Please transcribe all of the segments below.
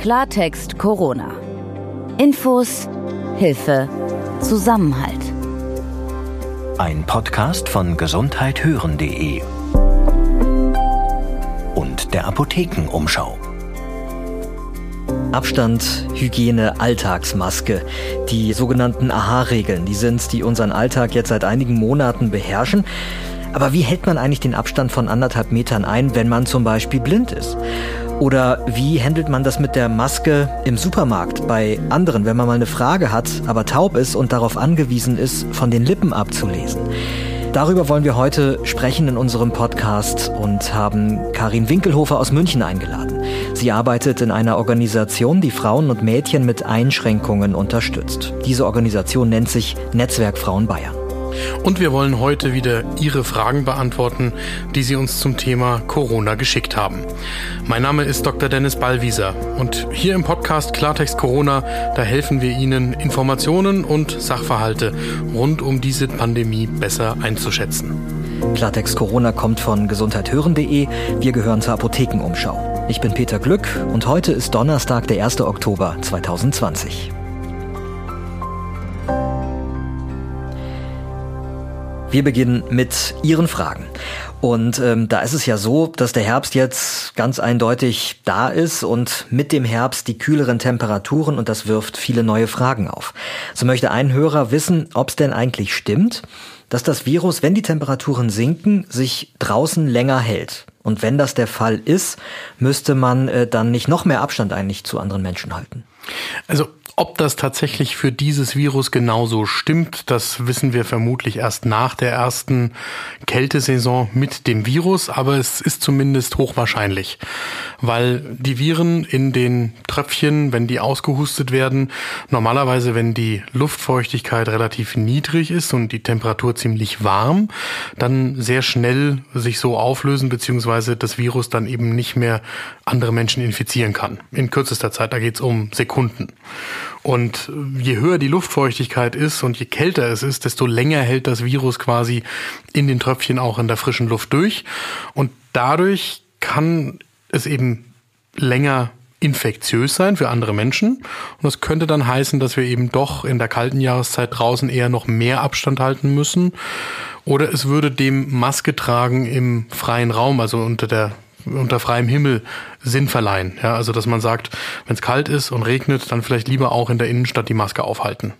Klartext Corona. Infos, Hilfe, Zusammenhalt. Ein Podcast von gesundheithören.de und der Apothekenumschau. Abstand, Hygiene, Alltagsmaske. Die sogenannten AHA-Regeln, die sind, die unseren Alltag jetzt seit einigen Monaten beherrschen. Aber wie hält man eigentlich den Abstand von anderthalb Metern ein, wenn man zum Beispiel blind ist? Oder wie handelt man das mit der Maske im Supermarkt bei anderen, wenn man mal eine Frage hat, aber taub ist und darauf angewiesen ist, von den Lippen abzulesen? Darüber wollen wir heute sprechen in unserem Podcast und haben Karin Winkelhofer aus München eingeladen. Sie arbeitet in einer Organisation, die Frauen und Mädchen mit Einschränkungen unterstützt. Diese Organisation nennt sich Netzwerk Frauen Bayern. Und wir wollen heute wieder Ihre Fragen beantworten, die Sie uns zum Thema Corona geschickt haben. Mein Name ist Dr. Dennis Ballwieser und hier im Podcast Klartext Corona, da helfen wir Ihnen, Informationen und Sachverhalte rund um diese Pandemie besser einzuschätzen. Klartext Corona kommt von gesundheithören.de. Wir gehören zur Apothekenumschau. Ich bin Peter Glück und heute ist Donnerstag, der 1. Oktober 2020. Wir beginnen mit Ihren Fragen. Und ähm, da ist es ja so, dass der Herbst jetzt ganz eindeutig da ist und mit dem Herbst die kühleren Temperaturen und das wirft viele neue Fragen auf. So möchte ein Hörer wissen, ob es denn eigentlich stimmt, dass das Virus, wenn die Temperaturen sinken, sich draußen länger hält. Und wenn das der Fall ist, müsste man äh, dann nicht noch mehr Abstand eigentlich zu anderen Menschen halten. Also ob das tatsächlich für dieses Virus genauso stimmt, das wissen wir vermutlich erst nach der ersten Kältesaison mit dem Virus, aber es ist zumindest hochwahrscheinlich, weil die Viren in den Tröpfchen, wenn die ausgehustet werden, normalerweise, wenn die Luftfeuchtigkeit relativ niedrig ist und die Temperatur ziemlich warm, dann sehr schnell sich so auflösen, beziehungsweise das Virus dann eben nicht mehr andere Menschen infizieren kann. In kürzester Zeit, da geht es um Sekunden. Und je höher die Luftfeuchtigkeit ist und je kälter es ist, desto länger hält das Virus quasi in den Tröpfchen auch in der frischen Luft durch. Und dadurch kann es eben länger infektiös sein für andere Menschen. Und das könnte dann heißen, dass wir eben doch in der kalten Jahreszeit draußen eher noch mehr Abstand halten müssen. Oder es würde dem Maske tragen im freien Raum, also unter der unter freiem Himmel Sinn verleihen. Ja, also dass man sagt, wenn es kalt ist und regnet, dann vielleicht lieber auch in der Innenstadt die Maske aufhalten.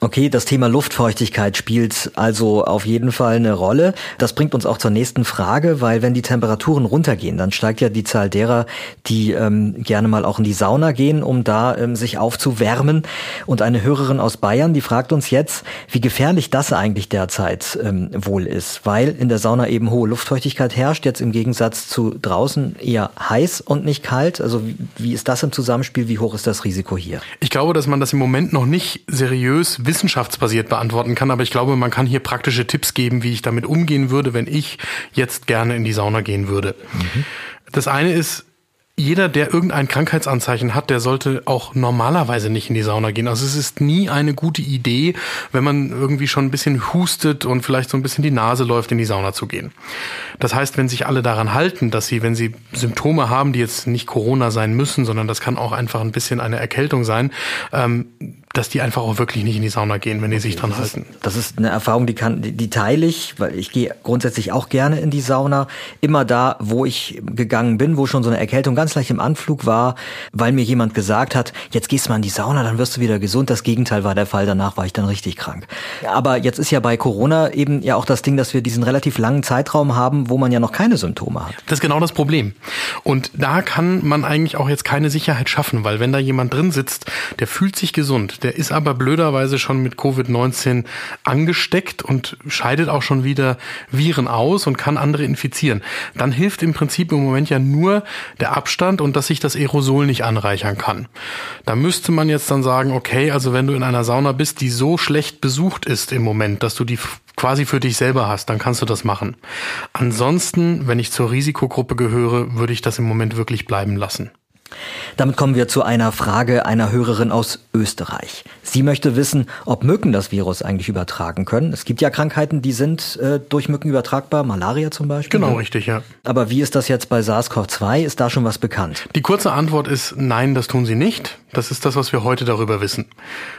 Okay, das Thema Luftfeuchtigkeit spielt also auf jeden Fall eine Rolle. Das bringt uns auch zur nächsten Frage, weil wenn die Temperaturen runtergehen, dann steigt ja die Zahl derer, die ähm, gerne mal auch in die Sauna gehen, um da ähm, sich aufzuwärmen. Und eine Hörerin aus Bayern, die fragt uns jetzt, wie gefährlich das eigentlich derzeit ähm, wohl ist, weil in der Sauna eben hohe Luftfeuchtigkeit herrscht, jetzt im Gegensatz zu draußen eher heiß und nicht kalt. Also wie, wie ist das im Zusammenspiel? Wie hoch ist das Risiko hier? Ich glaube, dass man das im Moment noch nicht seriös wissenschaftsbasiert beantworten kann, aber ich glaube, man kann hier praktische Tipps geben, wie ich damit umgehen würde, wenn ich jetzt gerne in die Sauna gehen würde. Mhm. Das eine ist, jeder, der irgendein Krankheitsanzeichen hat, der sollte auch normalerweise nicht in die Sauna gehen. Also es ist nie eine gute Idee, wenn man irgendwie schon ein bisschen hustet und vielleicht so ein bisschen die Nase läuft, in die Sauna zu gehen. Das heißt, wenn sich alle daran halten, dass sie, wenn sie Symptome haben, die jetzt nicht Corona sein müssen, sondern das kann auch einfach ein bisschen eine Erkältung sein, ähm, dass die einfach auch wirklich nicht in die Sauna gehen, wenn die sich dran das halten. Ist, das ist eine Erfahrung, die kann, die, die teile ich, weil ich gehe grundsätzlich auch gerne in die Sauna. Immer da, wo ich gegangen bin, wo schon so eine Erkältung ganz leicht im Anflug war, weil mir jemand gesagt hat, jetzt gehst du mal in die Sauna, dann wirst du wieder gesund. Das Gegenteil war der Fall. Danach war ich dann richtig krank. Aber jetzt ist ja bei Corona eben ja auch das Ding, dass wir diesen relativ langen Zeitraum haben, wo man ja noch keine Symptome hat. Das ist genau das Problem. Und da kann man eigentlich auch jetzt keine Sicherheit schaffen, weil wenn da jemand drin sitzt, der fühlt sich gesund, der ist aber blöderweise schon mit Covid-19 angesteckt und scheidet auch schon wieder Viren aus und kann andere infizieren. Dann hilft im Prinzip im Moment ja nur der Abstand und dass sich das Aerosol nicht anreichern kann. Da müsste man jetzt dann sagen, okay, also wenn du in einer Sauna bist, die so schlecht besucht ist im Moment, dass du die quasi für dich selber hast, dann kannst du das machen. Ansonsten, wenn ich zur Risikogruppe gehöre, würde ich das im Moment wirklich bleiben lassen. Damit kommen wir zu einer Frage einer Hörerin aus Österreich. Sie möchte wissen, ob Mücken das Virus eigentlich übertragen können. Es gibt ja Krankheiten, die sind äh, durch Mücken übertragbar, Malaria zum Beispiel. Genau, richtig, ja. Aber wie ist das jetzt bei SARS-CoV-2? Ist da schon was bekannt? Die kurze Antwort ist nein, das tun sie nicht. Das ist das, was wir heute darüber wissen.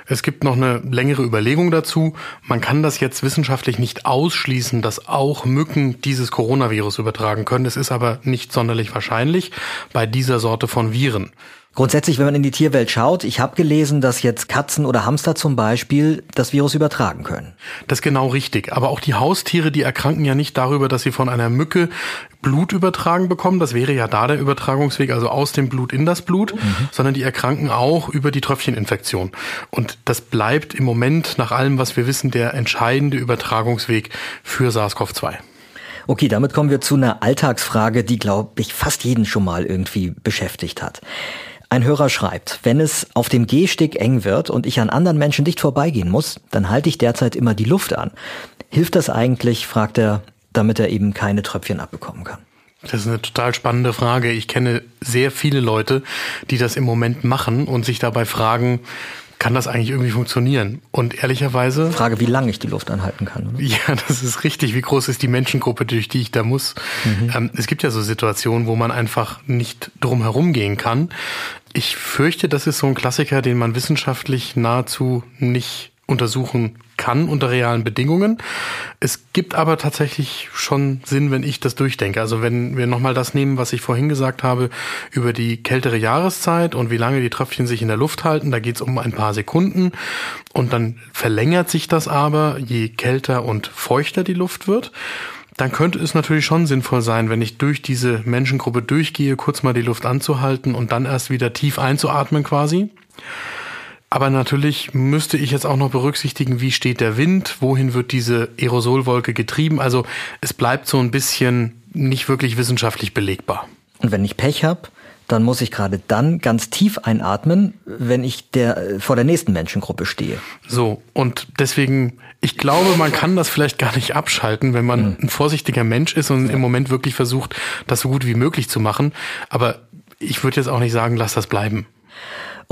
Es gibt noch eine längere Überlegung dazu. Man kann das jetzt wissenschaftlich nicht ausschließen, dass auch Mücken dieses Coronavirus übertragen können. Es ist aber nicht sonderlich wahrscheinlich bei dieser Sorte von Viren. Grundsätzlich, wenn man in die Tierwelt schaut, ich habe gelesen, dass jetzt Katzen oder Hamster zum Beispiel das Virus übertragen können. Das ist genau richtig. Aber auch die Haustiere, die erkranken ja nicht darüber, dass sie von einer Mücke Blut übertragen bekommen. Das wäre ja da der Übertragungsweg, also aus dem Blut in das Blut, mhm. sondern die erkranken auch über die Tröpfcheninfektion. Und das bleibt im Moment nach allem, was wir wissen, der entscheidende Übertragungsweg für SARS-CoV-2. Okay, damit kommen wir zu einer Alltagsfrage, die, glaube ich, fast jeden schon mal irgendwie beschäftigt hat. Ein Hörer schreibt, wenn es auf dem Gehsteg eng wird und ich an anderen Menschen dicht vorbeigehen muss, dann halte ich derzeit immer die Luft an. Hilft das eigentlich, fragt er, damit er eben keine Tröpfchen abbekommen kann? Das ist eine total spannende Frage. Ich kenne sehr viele Leute, die das im Moment machen und sich dabei fragen, kann das eigentlich irgendwie funktionieren? Und ehrlicherweise. Frage, wie lange ich die Luft anhalten kann. Oder? Ja, das ist richtig. Wie groß ist die Menschengruppe, durch die ich da muss? Mhm. Ähm, es gibt ja so Situationen, wo man einfach nicht drum herum gehen kann. Ich fürchte, das ist so ein Klassiker, den man wissenschaftlich nahezu nicht untersuchen kann unter realen Bedingungen. Es gibt aber tatsächlich schon Sinn, wenn ich das durchdenke. Also wenn wir nochmal das nehmen, was ich vorhin gesagt habe, über die kältere Jahreszeit und wie lange die Tröpfchen sich in der Luft halten, da geht es um ein paar Sekunden und dann verlängert sich das aber, je kälter und feuchter die Luft wird dann könnte es natürlich schon sinnvoll sein, wenn ich durch diese Menschengruppe durchgehe, kurz mal die Luft anzuhalten und dann erst wieder tief einzuatmen quasi. Aber natürlich müsste ich jetzt auch noch berücksichtigen, wie steht der Wind, wohin wird diese Aerosolwolke getrieben. Also es bleibt so ein bisschen nicht wirklich wissenschaftlich belegbar. Und wenn ich Pech habe, dann muss ich gerade dann ganz tief einatmen, wenn ich der, vor der nächsten Menschengruppe stehe. So, und deswegen, ich glaube, man kann das vielleicht gar nicht abschalten, wenn man mhm. ein vorsichtiger Mensch ist und ja. im Moment wirklich versucht, das so gut wie möglich zu machen. Aber ich würde jetzt auch nicht sagen, lass das bleiben.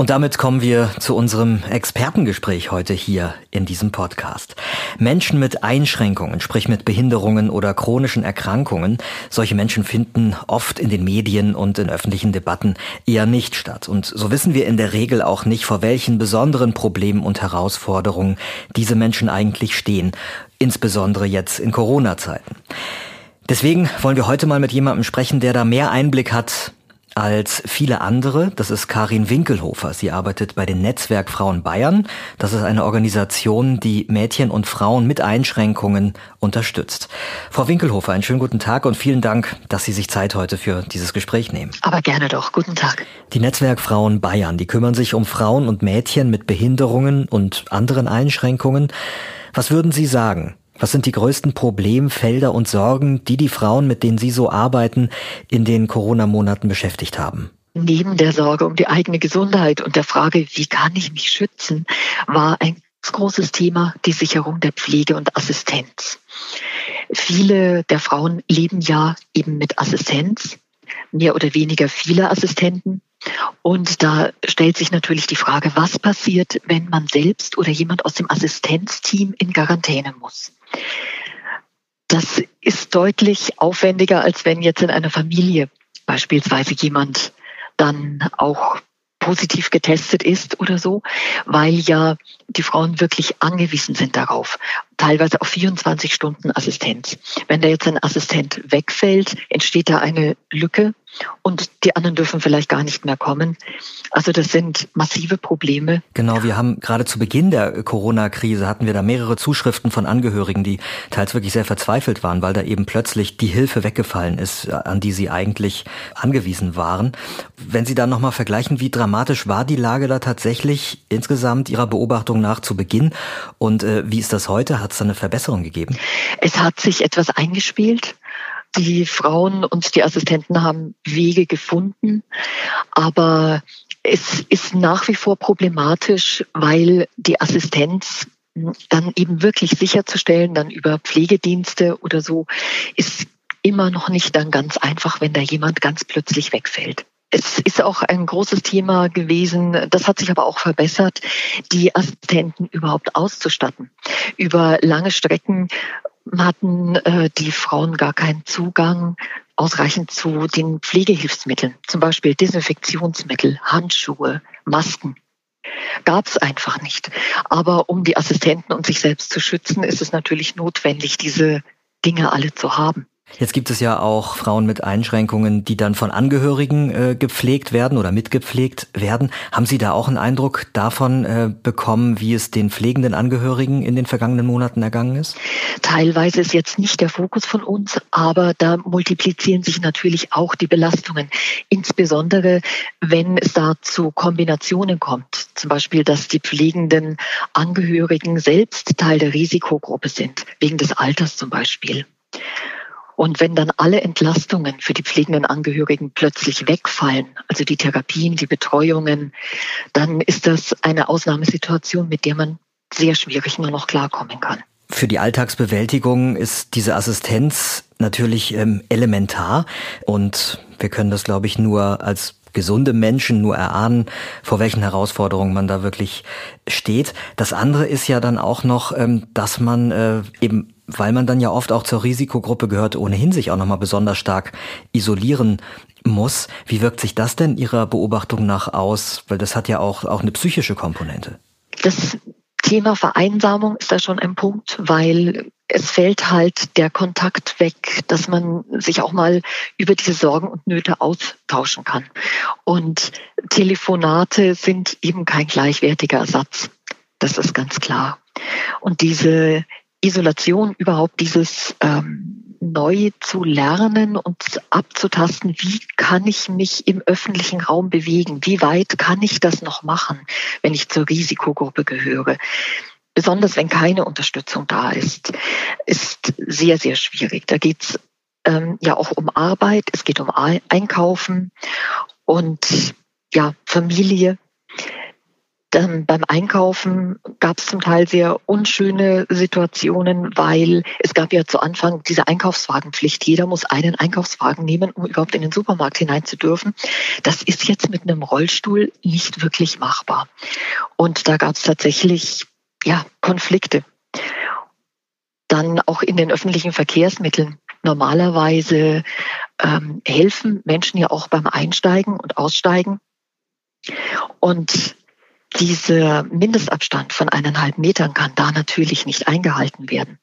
Und damit kommen wir zu unserem Expertengespräch heute hier in diesem Podcast. Menschen mit Einschränkungen, sprich mit Behinderungen oder chronischen Erkrankungen, solche Menschen finden oft in den Medien und in öffentlichen Debatten eher nicht statt. Und so wissen wir in der Regel auch nicht, vor welchen besonderen Problemen und Herausforderungen diese Menschen eigentlich stehen, insbesondere jetzt in Corona-Zeiten. Deswegen wollen wir heute mal mit jemandem sprechen, der da mehr Einblick hat als viele andere. Das ist Karin Winkelhofer. Sie arbeitet bei den Netzwerk Frauen Bayern. Das ist eine Organisation, die Mädchen und Frauen mit Einschränkungen unterstützt. Frau Winkelhofer, einen schönen guten Tag und vielen Dank, dass Sie sich Zeit heute für dieses Gespräch nehmen. Aber gerne doch. Guten Tag. Die Netzwerk Frauen Bayern, die kümmern sich um Frauen und Mädchen mit Behinderungen und anderen Einschränkungen. Was würden Sie sagen? Was sind die größten Problemfelder und Sorgen, die die Frauen, mit denen Sie so arbeiten, in den Corona-Monaten beschäftigt haben? Neben der Sorge um die eigene Gesundheit und der Frage, wie kann ich mich schützen, war ein großes Thema die Sicherung der Pflege und Assistenz. Viele der Frauen leben ja eben mit Assistenz, mehr oder weniger viele Assistenten. Und da stellt sich natürlich die Frage, was passiert, wenn man selbst oder jemand aus dem Assistenzteam in Quarantäne muss. Das ist deutlich aufwendiger, als wenn jetzt in einer Familie beispielsweise jemand dann auch positiv getestet ist oder so, weil ja die Frauen wirklich angewiesen sind darauf, teilweise auf 24 Stunden Assistenz. Wenn da jetzt ein Assistent wegfällt, entsteht da eine Lücke und die anderen dürfen vielleicht gar nicht mehr kommen. Also das sind massive Probleme. Genau, wir haben gerade zu Beginn der Corona-Krise hatten wir da mehrere Zuschriften von Angehörigen, die teils wirklich sehr verzweifelt waren, weil da eben plötzlich die Hilfe weggefallen ist, an die sie eigentlich angewiesen waren. Wenn Sie da nochmal vergleichen, wie dramatisch war die Lage da tatsächlich insgesamt Ihrer Beobachtung nach zu Beginn und äh, wie ist das heute? Hat es da eine Verbesserung gegeben? Es hat sich etwas eingespielt. Die Frauen und die Assistenten haben Wege gefunden, aber es ist nach wie vor problematisch, weil die Assistenz dann eben wirklich sicherzustellen, dann über Pflegedienste oder so, ist immer noch nicht dann ganz einfach, wenn da jemand ganz plötzlich wegfällt. Es ist auch ein großes Thema gewesen, das hat sich aber auch verbessert, die Assistenten überhaupt auszustatten. Über lange Strecken hatten äh, die Frauen gar keinen Zugang ausreichend zu den Pflegehilfsmitteln, zum Beispiel Desinfektionsmittel, Handschuhe, Masken. Gab es einfach nicht. Aber um die Assistenten und sich selbst zu schützen, ist es natürlich notwendig, diese Dinge alle zu haben. Jetzt gibt es ja auch Frauen mit Einschränkungen, die dann von Angehörigen äh, gepflegt werden oder mitgepflegt werden. Haben Sie da auch einen Eindruck davon äh, bekommen, wie es den pflegenden Angehörigen in den vergangenen Monaten ergangen ist? Teilweise ist jetzt nicht der Fokus von uns, aber da multiplizieren sich natürlich auch die Belastungen. Insbesondere, wenn es da zu Kombinationen kommt. Zum Beispiel, dass die pflegenden Angehörigen selbst Teil der Risikogruppe sind, wegen des Alters zum Beispiel. Und wenn dann alle Entlastungen für die pflegenden Angehörigen plötzlich wegfallen, also die Therapien, die Betreuungen, dann ist das eine Ausnahmesituation, mit der man sehr schwierig nur noch klarkommen kann. Für die Alltagsbewältigung ist diese Assistenz natürlich ähm, elementar und wir können das, glaube ich, nur als gesunde Menschen nur erahnen, vor welchen Herausforderungen man da wirklich steht. Das andere ist ja dann auch noch, ähm, dass man äh, eben weil man dann ja oft auch zur Risikogruppe gehört, ohnehin sich auch nochmal besonders stark isolieren muss. Wie wirkt sich das denn Ihrer Beobachtung nach aus? Weil das hat ja auch, auch eine psychische Komponente. Das Thema Vereinsamung ist da schon ein Punkt, weil es fällt halt der Kontakt weg, dass man sich auch mal über diese Sorgen und Nöte austauschen kann. Und Telefonate sind eben kein gleichwertiger Ersatz. Das ist ganz klar. Und diese Isolation überhaupt dieses ähm, neu zu lernen und abzutasten, wie kann ich mich im öffentlichen Raum bewegen? Wie weit kann ich das noch machen, wenn ich zur Risikogruppe gehöre? Besonders wenn keine Unterstützung da ist, ist sehr, sehr schwierig. Da geht's ähm, ja auch um Arbeit, es geht um Einkaufen und ja, Familie. Dann beim Einkaufen gab es zum Teil sehr unschöne Situationen, weil es gab ja zu Anfang diese Einkaufswagenpflicht. Jeder muss einen Einkaufswagen nehmen, um überhaupt in den Supermarkt hinein zu dürfen. Das ist jetzt mit einem Rollstuhl nicht wirklich machbar. Und da gab es tatsächlich ja, Konflikte. Dann auch in den öffentlichen Verkehrsmitteln. Normalerweise ähm, helfen Menschen ja auch beim Einsteigen und Aussteigen. Und dieser Mindestabstand von eineinhalb Metern kann da natürlich nicht eingehalten werden.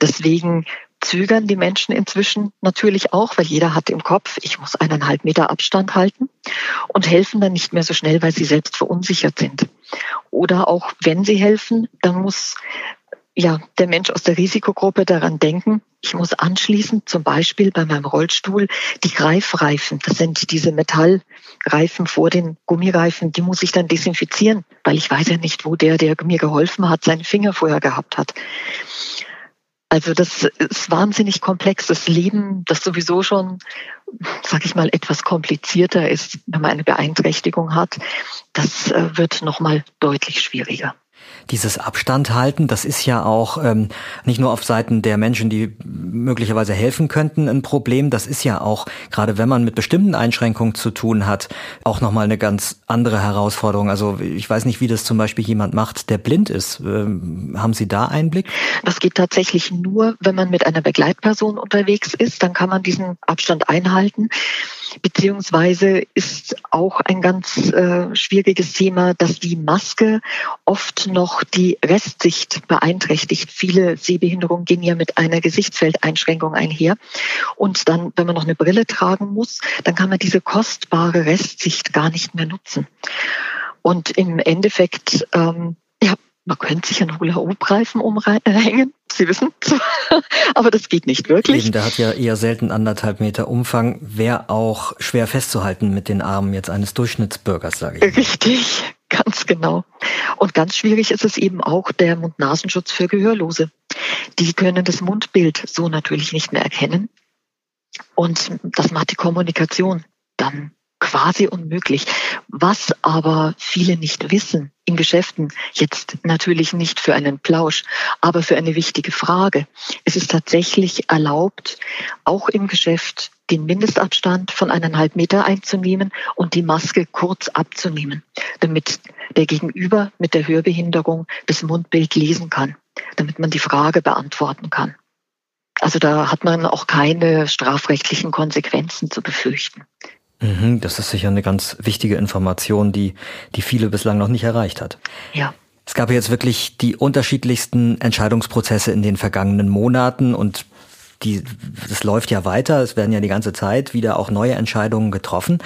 Deswegen zögern die Menschen inzwischen natürlich auch, weil jeder hat im Kopf, ich muss eineinhalb Meter Abstand halten und helfen dann nicht mehr so schnell, weil sie selbst verunsichert sind. Oder auch wenn sie helfen, dann muss ja, der Mensch aus der Risikogruppe daran denken, ich muss anschließend zum Beispiel bei meinem Rollstuhl die Greifreifen, das sind diese Metallreifen vor den Gummireifen, die muss ich dann desinfizieren, weil ich weiß ja nicht, wo der, der mir geholfen hat, seinen Finger vorher gehabt hat. Also das ist wahnsinnig komplex. Das Leben, das sowieso schon, sag ich mal, etwas komplizierter ist, wenn man eine Beeinträchtigung hat, das äh, wird nochmal deutlich schwieriger dieses Abstand halten, das ist ja auch ähm, nicht nur auf Seiten der Menschen, die möglicherweise helfen könnten, ein Problem. Das ist ja auch, gerade wenn man mit bestimmten Einschränkungen zu tun hat, auch nochmal eine ganz andere Herausforderung. Also ich weiß nicht, wie das zum Beispiel jemand macht, der blind ist. Ähm, haben Sie da Einblick? Das geht tatsächlich nur, wenn man mit einer Begleitperson unterwegs ist. Dann kann man diesen Abstand einhalten. Beziehungsweise ist auch ein ganz äh, schwieriges Thema, dass die Maske oft noch die Restsicht beeinträchtigt. Viele Sehbehinderungen gehen ja mit einer Gesichtsfeldeinschränkung einher. Und dann, wenn man noch eine Brille tragen muss, dann kann man diese kostbare Restsicht gar nicht mehr nutzen. Und im Endeffekt ähm, man könnte sich einen Hula-Hoop-Reifen umhängen, Sie wissen, aber das geht nicht wirklich. Eben, der hat ja eher selten anderthalb Meter Umfang, wäre auch schwer festzuhalten mit den Armen jetzt eines Durchschnittsbürgers, sage ich. Richtig, ganz genau. Und ganz schwierig ist es eben auch der Mund-Nasenschutz für Gehörlose. Die können das Mundbild so natürlich nicht mehr erkennen. Und das macht die Kommunikation dann quasi unmöglich. Was aber viele nicht wissen in Geschäften, jetzt natürlich nicht für einen Plausch, aber für eine wichtige Frage. Es ist tatsächlich erlaubt, auch im Geschäft den Mindestabstand von eineinhalb Meter einzunehmen und die Maske kurz abzunehmen, damit der Gegenüber mit der Hörbehinderung das Mundbild lesen kann, damit man die Frage beantworten kann. Also da hat man auch keine strafrechtlichen Konsequenzen zu befürchten. Mhm, das ist sicher eine ganz wichtige Information, die, die viele bislang noch nicht erreicht hat. Ja. Es gab jetzt wirklich die unterschiedlichsten Entscheidungsprozesse in den vergangenen Monaten und die, das läuft ja weiter, es werden ja die ganze Zeit wieder auch neue Entscheidungen getroffen.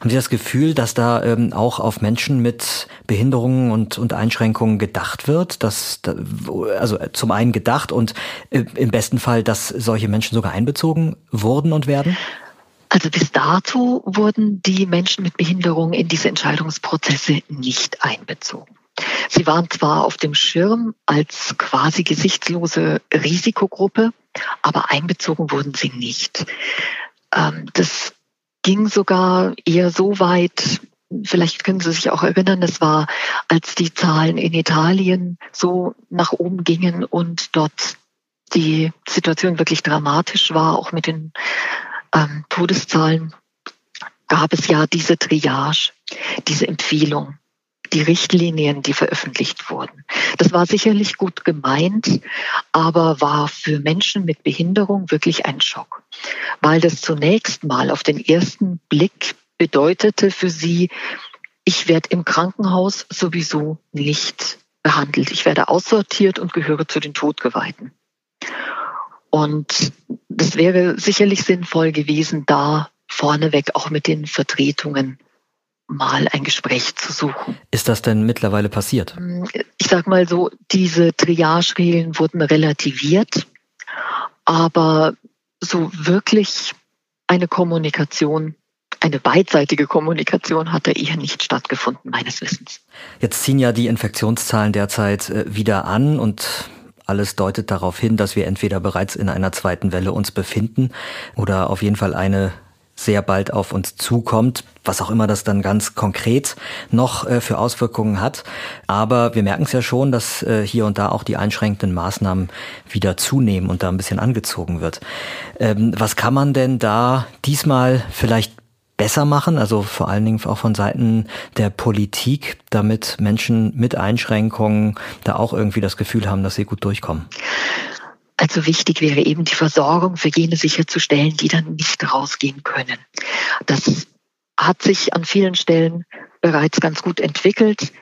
Haben Sie das Gefühl, dass da ähm, auch auf Menschen mit Behinderungen und, und Einschränkungen gedacht wird? Dass, also zum einen gedacht und äh, im besten Fall, dass solche Menschen sogar einbezogen wurden und werden? Also bis dato wurden die Menschen mit Behinderung in diese Entscheidungsprozesse nicht einbezogen. Sie waren zwar auf dem Schirm als quasi gesichtslose Risikogruppe, aber einbezogen wurden sie nicht. Ähm, das ging sogar eher so weit, vielleicht können Sie sich auch erinnern, das war, als die Zahlen in Italien so nach oben gingen und dort die Situation wirklich dramatisch war, auch mit den ähm, Todeszahlen, gab es ja diese Triage, diese Empfehlung die Richtlinien, die veröffentlicht wurden. Das war sicherlich gut gemeint, aber war für Menschen mit Behinderung wirklich ein Schock, weil das zunächst mal auf den ersten Blick bedeutete für sie, ich werde im Krankenhaus sowieso nicht behandelt. Ich werde aussortiert und gehöre zu den Todgeweihten. Und das wäre sicherlich sinnvoll gewesen, da vorneweg auch mit den Vertretungen mal ein Gespräch zu suchen. Ist das denn mittlerweile passiert? Ich sag mal so, diese Triage-Regeln wurden relativiert, aber so wirklich eine Kommunikation eine beidseitige Kommunikation hat da eher nicht stattgefunden, meines Wissens. Jetzt ziehen ja die Infektionszahlen derzeit äh, wieder an und alles deutet darauf hin, dass wir entweder bereits in einer zweiten Welle uns befinden oder auf jeden Fall eine sehr bald auf uns zukommt, was auch immer das dann ganz konkret noch äh, für Auswirkungen hat. Aber wir merken es ja schon, dass äh, hier und da auch die einschränkenden Maßnahmen wieder zunehmen und da ein bisschen angezogen wird. Ähm, was kann man denn da diesmal vielleicht besser machen, also vor allen Dingen auch von Seiten der Politik, damit Menschen mit Einschränkungen da auch irgendwie das Gefühl haben, dass sie gut durchkommen? Also wichtig wäre eben die Versorgung für jene sicherzustellen, die dann nicht rausgehen können. Das hat sich an vielen Stellen bereits ganz gut entwickelt.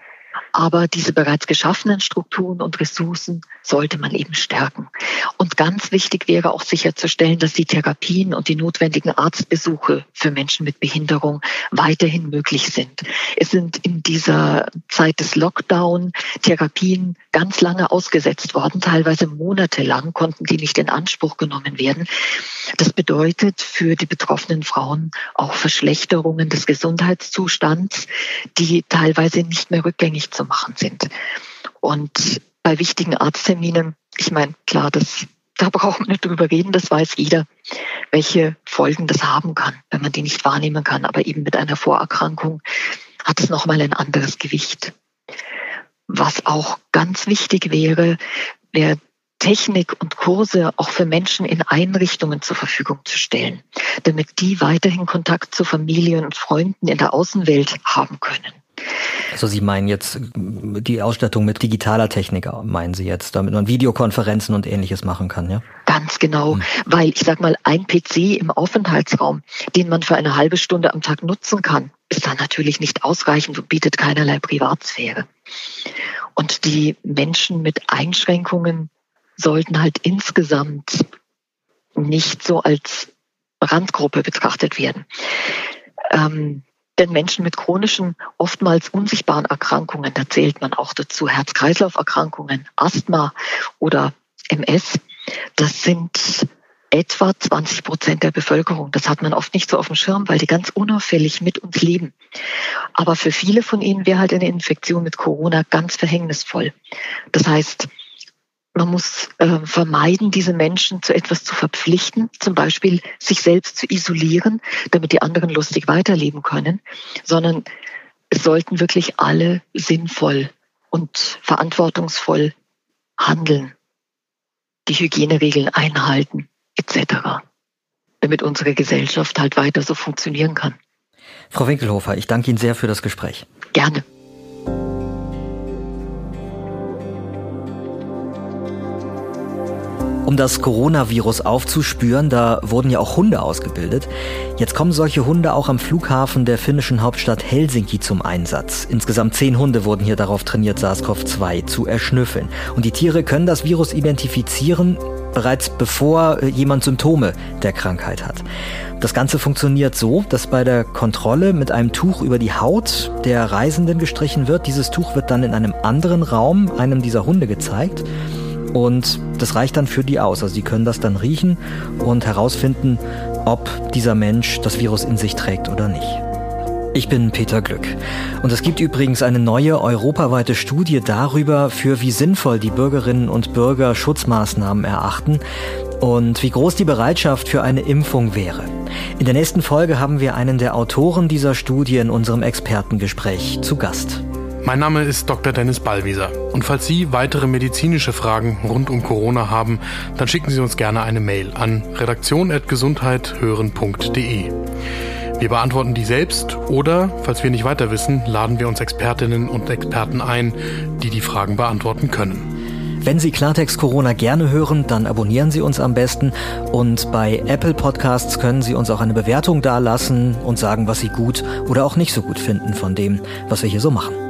Aber diese bereits geschaffenen Strukturen und Ressourcen sollte man eben stärken. Und ganz wichtig wäre auch sicherzustellen, dass die Therapien und die notwendigen Arztbesuche für Menschen mit Behinderung weiterhin möglich sind. Es sind in dieser Zeit des Lockdown Therapien ganz lange ausgesetzt worden, teilweise monatelang konnten die nicht in Anspruch genommen werden. Das bedeutet für die betroffenen Frauen auch Verschlechterungen des Gesundheitszustands, die teilweise nicht mehr rückgängig zu machen sind. Und bei wichtigen Arztterminen, ich meine, klar, das, da braucht man nicht drüber reden, das weiß jeder, welche Folgen das haben kann, wenn man die nicht wahrnehmen kann. Aber eben mit einer Vorerkrankung hat es nochmal ein anderes Gewicht. Was auch ganz wichtig wäre, wäre Technik und Kurse auch für Menschen in Einrichtungen zur Verfügung zu stellen, damit die weiterhin Kontakt zu Familien und Freunden in der Außenwelt haben können. Also Sie meinen jetzt die Ausstattung mit digitaler Technik, meinen Sie jetzt, damit man Videokonferenzen und ähnliches machen kann, ja? Ganz genau, hm. weil ich sag mal, ein PC im Aufenthaltsraum, den man für eine halbe Stunde am Tag nutzen kann, ist dann natürlich nicht ausreichend und bietet keinerlei Privatsphäre. Und die Menschen mit Einschränkungen sollten halt insgesamt nicht so als Randgruppe betrachtet werden. Ähm, denn Menschen mit chronischen, oftmals unsichtbaren Erkrankungen, da zählt man auch dazu Herz-Kreislauf-Erkrankungen, Asthma oder MS, das sind etwa 20 Prozent der Bevölkerung. Das hat man oft nicht so auf dem Schirm, weil die ganz unauffällig mit uns leben. Aber für viele von ihnen wäre halt eine Infektion mit Corona ganz verhängnisvoll. Das heißt, man muss äh, vermeiden, diese Menschen zu etwas zu verpflichten, zum Beispiel sich selbst zu isolieren, damit die anderen lustig weiterleben können, sondern es sollten wirklich alle sinnvoll und verantwortungsvoll handeln, die Hygieneregeln einhalten etc., damit unsere Gesellschaft halt weiter so funktionieren kann. Frau Winkelhofer, ich danke Ihnen sehr für das Gespräch. Gerne. Um das Coronavirus aufzuspüren, da wurden ja auch Hunde ausgebildet. Jetzt kommen solche Hunde auch am Flughafen der finnischen Hauptstadt Helsinki zum Einsatz. Insgesamt zehn Hunde wurden hier darauf trainiert, SARS-CoV-2 zu erschnüffeln. Und die Tiere können das Virus identifizieren, bereits bevor äh, jemand Symptome der Krankheit hat. Das Ganze funktioniert so, dass bei der Kontrolle mit einem Tuch über die Haut der Reisenden gestrichen wird. Dieses Tuch wird dann in einem anderen Raum einem dieser Hunde gezeigt. Und das reicht dann für die aus. Also sie können das dann riechen und herausfinden, ob dieser Mensch das Virus in sich trägt oder nicht. Ich bin Peter Glück. Und es gibt übrigens eine neue europaweite Studie darüber, für wie sinnvoll die Bürgerinnen und Bürger Schutzmaßnahmen erachten und wie groß die Bereitschaft für eine Impfung wäre. In der nächsten Folge haben wir einen der Autoren dieser Studie in unserem Expertengespräch zu Gast. Mein Name ist Dr. Dennis Ballwieser und falls Sie weitere medizinische Fragen rund um Corona haben, dann schicken Sie uns gerne eine Mail an redaktion.gesundheithören.de. Wir beantworten die selbst oder, falls wir nicht weiter wissen, laden wir uns Expertinnen und Experten ein, die die Fragen beantworten können. Wenn Sie Klartext Corona gerne hören, dann abonnieren Sie uns am besten und bei Apple Podcasts können Sie uns auch eine Bewertung dalassen und sagen, was Sie gut oder auch nicht so gut finden von dem, was wir hier so machen.